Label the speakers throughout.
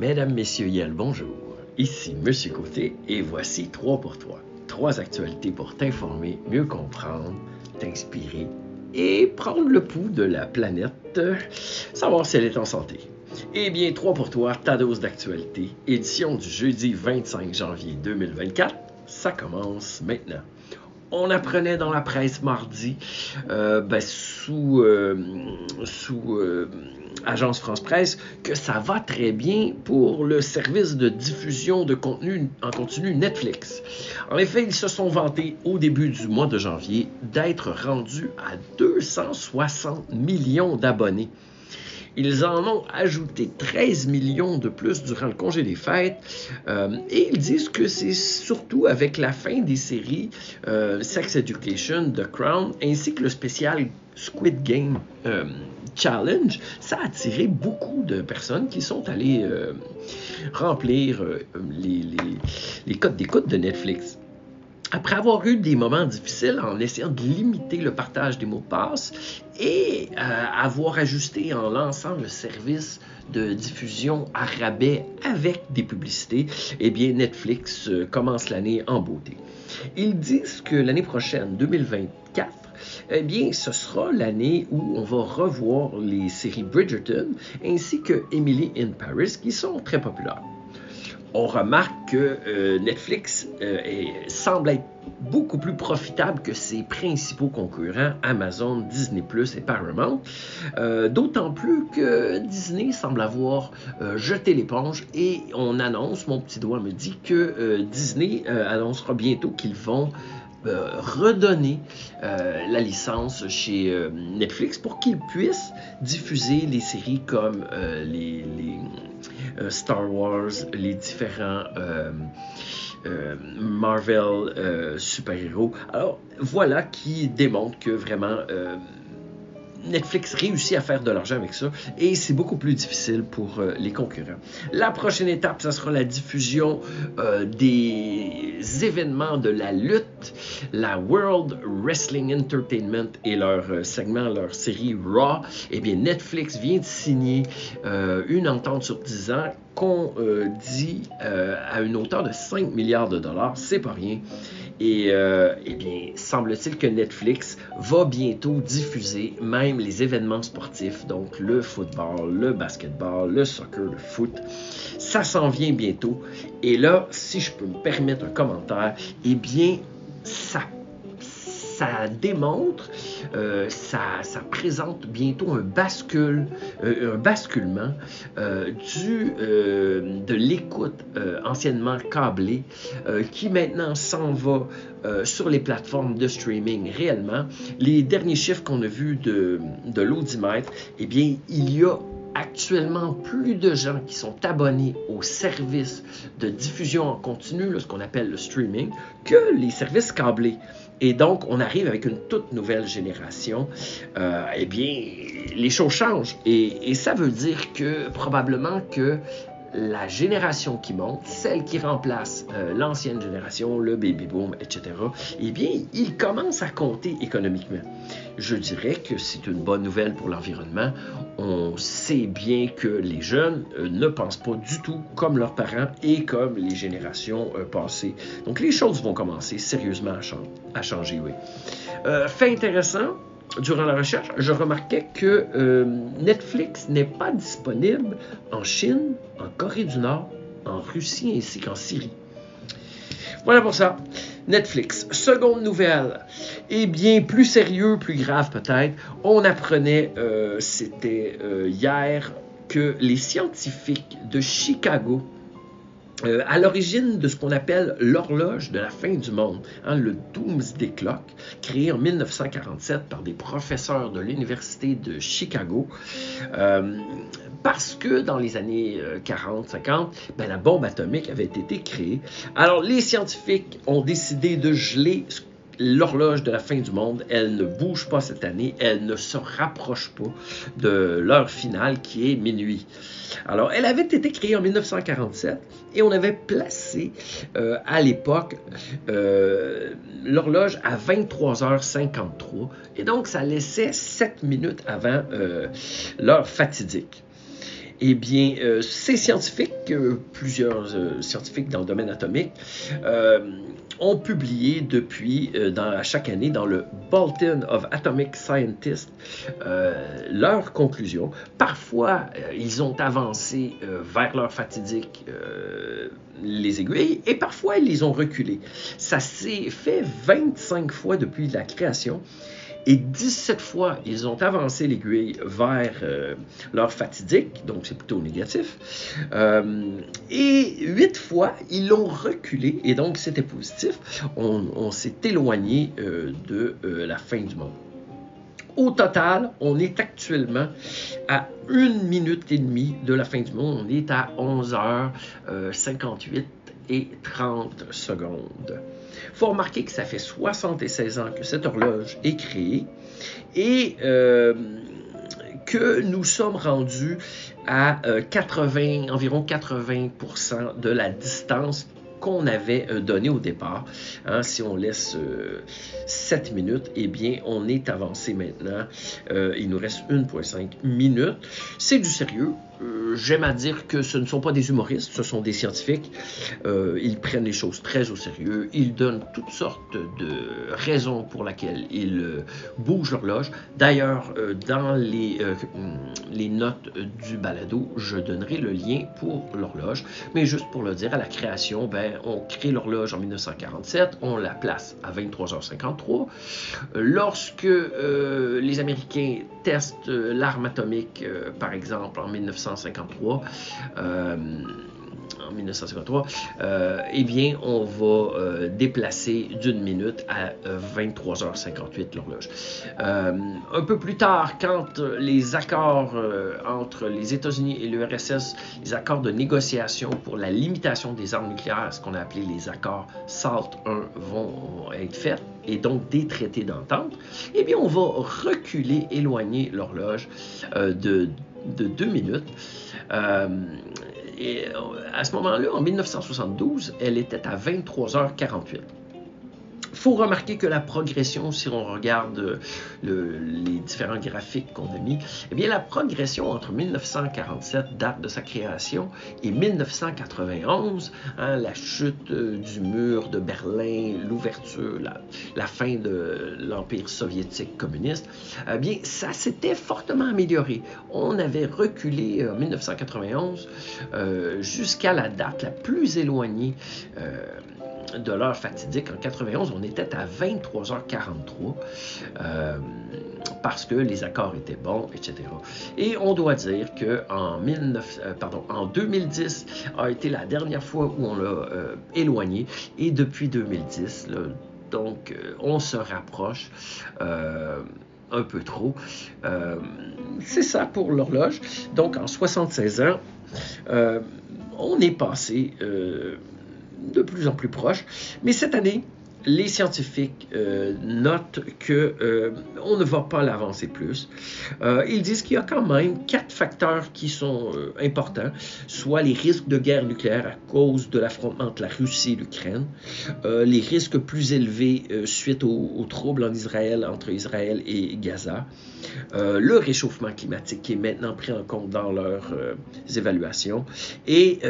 Speaker 1: Mesdames, Messieurs, Yel, bonjour. Ici Monsieur Côté et voici 3 pour 3. Trois actualités pour t'informer, mieux comprendre, t'inspirer et prendre le pouls de la planète, savoir si elle est en santé. Eh bien, 3 pour toi, ta dose d'actualité, édition du jeudi 25 janvier 2024, ça commence maintenant on apprenait dans la presse mardi, euh, ben, sous, euh, euh, Agence France Presse, que ça va très bien pour le service de diffusion de contenu en continu Netflix. En effet, ils se sont vantés au début du mois de janvier d'être rendus à 260 millions d'abonnés. Ils en ont ajouté 13 millions de plus durant le congé des fêtes euh, et ils disent que c'est surtout avec la fin des séries euh, Sex Education, The Crown ainsi que le spécial Squid Game euh, Challenge, ça a attiré beaucoup de personnes qui sont allées remplir les, les, les codes d'écoute de Netflix. Après avoir eu des moments difficiles en essayant de limiter le partage des mots de passe et euh, avoir ajusté en lançant le service de diffusion à rabais avec des publicités, eh bien Netflix euh, commence l'année en beauté. Ils disent que l'année prochaine, 2024, eh bien, ce sera l'année où on va revoir les séries Bridgerton ainsi que Emily in Paris qui sont très populaires on remarque que euh, Netflix euh, semble être beaucoup plus profitable que ses principaux concurrents, Amazon, Disney ⁇ et Paramount. Euh, d'autant plus que Disney semble avoir jeté l'éponge et on annonce, mon petit doigt me dit que Disney annoncera bientôt qu'ils vont redonner la licence chez Netflix pour qu'ils puissent diffuser les séries comme les, Star Wars, les différents euh, euh, Marvel super-héros. Alors voilà qui démontre que vraiment Netflix réussit à faire de l'argent avec ça et c'est beaucoup plus difficile pour euh, les concurrents. La prochaine étape, ce sera la diffusion euh, des événements de la lutte, la World Wrestling Entertainment et leur euh, segment, leur série Raw. Eh bien, Netflix vient de signer une entente sur 10 ans qu'on dit à une hauteur de 5 milliards de dollars. C'est pas rien. Et euh, eh bien, semble-t-il que Netflix va bientôt diffuser même les événements sportifs, donc le football, le basketball, le soccer, le foot. Ça s'en vient bientôt. Et là, si je peux me permettre un commentaire, eh bien, ça ça démontre, euh, ça, présente bientôt un euh, un basculement euh, du, de l'écoute anciennement câblée qui maintenant s'en va sur les plateformes de streaming réellement. Les derniers chiffres qu'on a vus de, de l'audimètre, eh bien, il y a actuellement plus de gens qui sont abonnés aux services de diffusion en continu, ce qu'on appelle le streaming, que les services câblés. Et donc, on arrive avec une toute nouvelle génération. Euh, eh bien, les choses changent. Et, et ça veut dire que probablement que la génération qui monte, celle qui remplace euh, l'ancienne génération, le baby boom, etc., eh bien, il commence à compter économiquement. Je dirais que c'est une bonne nouvelle pour l'environnement. On sait bien que les jeunes euh, ne pensent pas du tout comme leurs parents et comme les générations euh, passées. Donc, les choses vont commencer sérieusement à, changer, oui. fait intéressant, durant la recherche, je remarquais que euh, Netflix n'est pas disponible en Chine, en Corée du Nord, en Russie ainsi qu'en Syrie. Voilà pour ça. Netflix. Seconde nouvelle. Et bien plus sérieux, plus grave peut-être. On apprenait, euh, c'était euh, hier, que les scientifiques de Chicago euh, à l'origine de ce qu'on appelle l'horloge de la fin du monde, hein, le Doomsday Clock, créé en 1947 par des professeurs de l'Université de Chicago. Euh, parce que dans les années 40-50, euh, ben, la bombe atomique avait été créée. Alors les scientifiques ont décidé de geler l'horloge de la fin du monde, elle ne bouge pas cette année, elle ne se rapproche pas de l'heure finale qui est minuit. Alors, elle avait été créée en 1947 et on avait placé euh, à l'époque euh, l'horloge à 23h53 et donc ça laissait 7 minutes avant euh, l'heure fatidique. Eh bien, euh, ces scientifiques, euh, plusieurs euh, scientifiques dans le domaine atomique, ont publié depuis, dans, chaque année, dans le Bulletin of Atomic Scientists, leurs conclusions. Parfois, ils ont avancé vers leur fatidique les aiguilles et parfois, ils les ont reculées. Ça s'est fait 25 fois depuis la création et 17 fois, ils ont avancé l'aiguille vers euh, leur fatidique, donc c'est plutôt négatif. Euh, et 8 fois, ils l'ont reculé, et donc c'était positif. On, s'est éloigné euh, de la fin du monde. Au total, on est actuellement à 1 minute et demie de la fin du monde. On est à 11h58 et 30 secondes. Il faut remarquer que ça fait 76 ans que cette horloge est créée et euh, que nous sommes rendus à 80, euh, environ 80% de la distance qu'on avait euh, donné au départ. Hein, si on laisse 7 minutes, eh bien, on est avancé maintenant. il nous reste 1,5 minutes. C'est du sérieux. Euh, j'aime à dire que ce ne sont pas des humoristes, ce sont des scientifiques. Euh, ils prennent les choses très au sérieux. Ils donnent toutes sortes de raisons pour lesquelles ils euh, bougent l'horloge. D'ailleurs, dans les, notes du balado, je donnerai le lien pour l'horloge. Mais juste pour le dire, à la création, ben, on crée l'horloge en 1947, on la place à 23h53. Lorsque les Américains testent l'arme atomique, par exemple, en 1950, 1953, euh, en 1953, euh, eh bien, on va euh, déplacer d'une minute à 23h58 l'horloge. un peu plus tard, quand les accords entre les États-Unis et l'URSS, les accords de négociation pour la limitation des armes nucléaires, ce qu'on a appelé les accords SALT 1, vont être faits, et donc des traités d'entente, eh bien, on va reculer, éloigner l'horloge de de deux minutes. Euh, et à ce moment-là, en 1972, elle était à 23h48 faut remarquer que la progression, si on regarde les différents graphiques qu'on a mis, eh bien, la progression entre 1947, date de sa création, et 1991, hein, la chute euh, du mur de Berlin, l'ouverture, la, fin de l'Empire soviétique communiste, eh bien, ça s'était fortement amélioré. On avait reculé en 1991 euh, jusqu'à la date la plus éloignée. Euh, de l'heure fatidique en 91, on était à 23h43 euh, parce que les accords étaient bons, etc. Et on doit dire que en, 19, euh, 2010 a été la dernière fois où on l'a euh, éloigné et depuis 2010, donc on se rapproche un peu trop. C'est ça pour l'horloge. Donc en 76 ans, on est passé de plus en plus proche. Mais cette année, les scientifiques euh, notent que euh, on ne va pas l'avancer plus. Euh, ils disent qu'il y a quand même quatre facteurs qui sont importants, soit les risques de guerre nucléaire à cause de l'affrontement entre la Russie et l'Ukraine, les risques plus élevés suite aux, troubles en Israël entre Israël et Gaza, le réchauffement climatique qui est maintenant pris en compte dans leurs évaluations et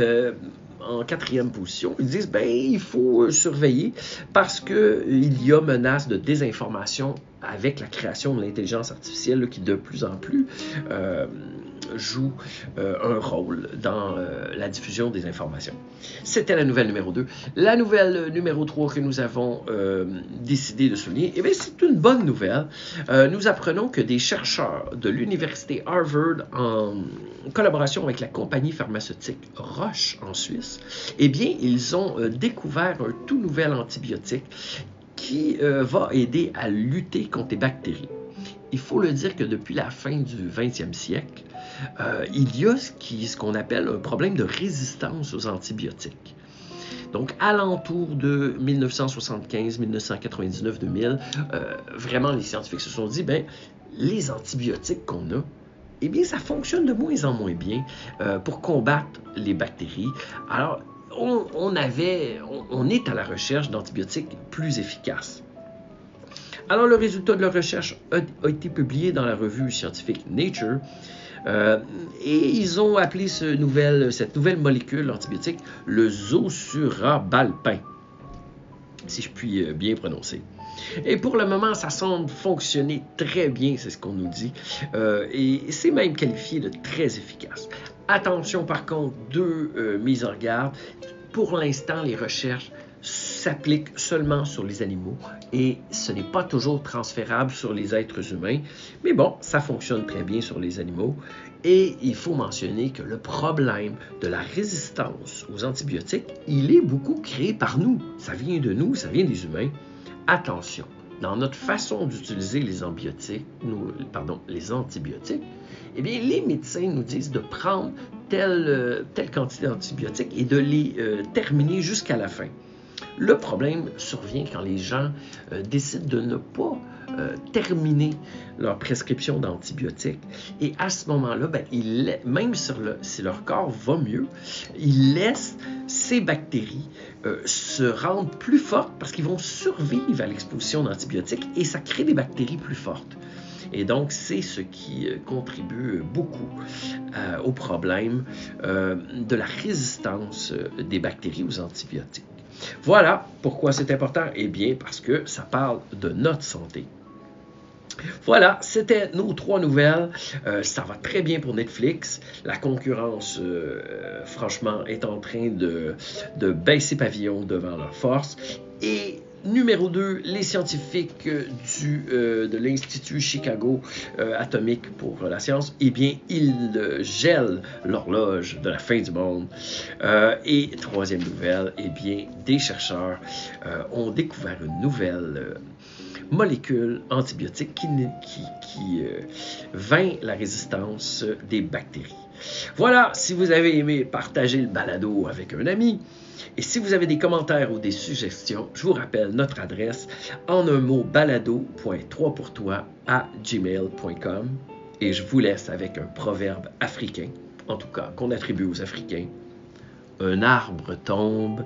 Speaker 1: en quatrième position. Ils disent ben il faut euh, surveiller parce que il y a menace de désinformation avec la création de l'intelligence artificielle qui de plus en plus euh, joue euh, un rôle dans diffusion des informations. C'était la nouvelle numéro 2. La nouvelle numéro 3 que nous avons décidé de souligner, eh c'est une bonne nouvelle. nous apprenons que des chercheurs de l'université Harvard, en collaboration avec la compagnie pharmaceutique Roche en Suisse, eh bien, ils ont découvert un tout nouvel antibiotique qui euh, va aider à lutter contre les bactéries. Il faut le dire que depuis la fin du 20e siècle, euh, il y a ce qu'on appelle un problème de résistance aux antibiotiques. Donc, alentour de 1975, 1999, 2000, vraiment, les scientifiques se sont dit, ben, les antibiotiques qu'on a, eh bien, ça fonctionne de moins en moins bien euh, pour combattre les bactéries. Alors, on, est à la recherche d'antibiotiques plus efficaces. Alors, le résultat de la recherche a, été publié dans la revue scientifique Nature. Euh, et ils ont appelé cette nouvelle molécule antibiotique le zosurabalpin, si je puis euh, bien prononcer. Et pour le moment, ça semble fonctionner très bien, c'est ce qu'on nous dit. Euh, et c'est même qualifié de très efficace. Attention par contre, deux mises en garde. Pour l'instant, les recherches s'appliquent seulement sur les animaux et ce n'est pas toujours transférable sur les êtres humains. Mais bon, ça fonctionne très bien sur les animaux. Et il faut mentionner que le problème de la résistance aux antibiotiques, il est beaucoup créé par nous. Ça vient de nous, ça vient des humains attention, dans notre façon d'utiliser les les antibiotiques, eh bien, les médecins nous disent de prendre telle, euh, telle quantité d'antibiotiques et de les euh, terminer jusqu'à la fin. Le problème survient quand les gens euh, décident de ne pas terminer leur prescription d'antibiotiques. Et à ce moment-là, ben, même si leur corps va mieux, ils laissent ces bactéries euh, se rendent plus fortes parce qu'ils vont survivre à l'exposition d'antibiotiques et ça crée des bactéries plus fortes. Et donc, c'est ce qui euh, contribue beaucoup euh, au problème de la résistance des bactéries aux antibiotiques. Voilà pourquoi c'est important. Eh bien, parce que ça parle de notre santé. Voilà, c'était nos trois nouvelles. Euh, ça va très bien pour Netflix. La concurrence, euh, franchement, est en train de, baisser pavillon devant leur force. Et Numéro 2, les scientifiques du, euh, de l'Institut Chicago Atomique pour la science, eh bien, ils gèlent l'horloge de la fin du monde. et troisième nouvelle, eh bien, des chercheurs ont découvert une nouvelle molécule antibiotique qui, qui, euh, vainc la résistance des bactéries. Voilà, si vous avez aimé, partager le balado avec un ami. Et si vous avez des commentaires ou des suggestions, je vous rappelle notre adresse en un mot balado.3 pour toi à gmail.com. Et je vous laisse avec un proverbe africain, en tout cas qu'on attribue aux Africains. Un arbre tombe,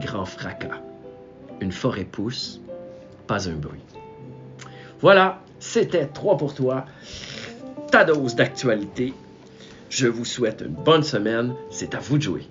Speaker 1: grand fracas. Une forêt pousse, pas un bruit. Voilà, c'était 3 pour toi, ta dose d'actualité. Je vous souhaite une bonne semaine. C'est à vous de jouer.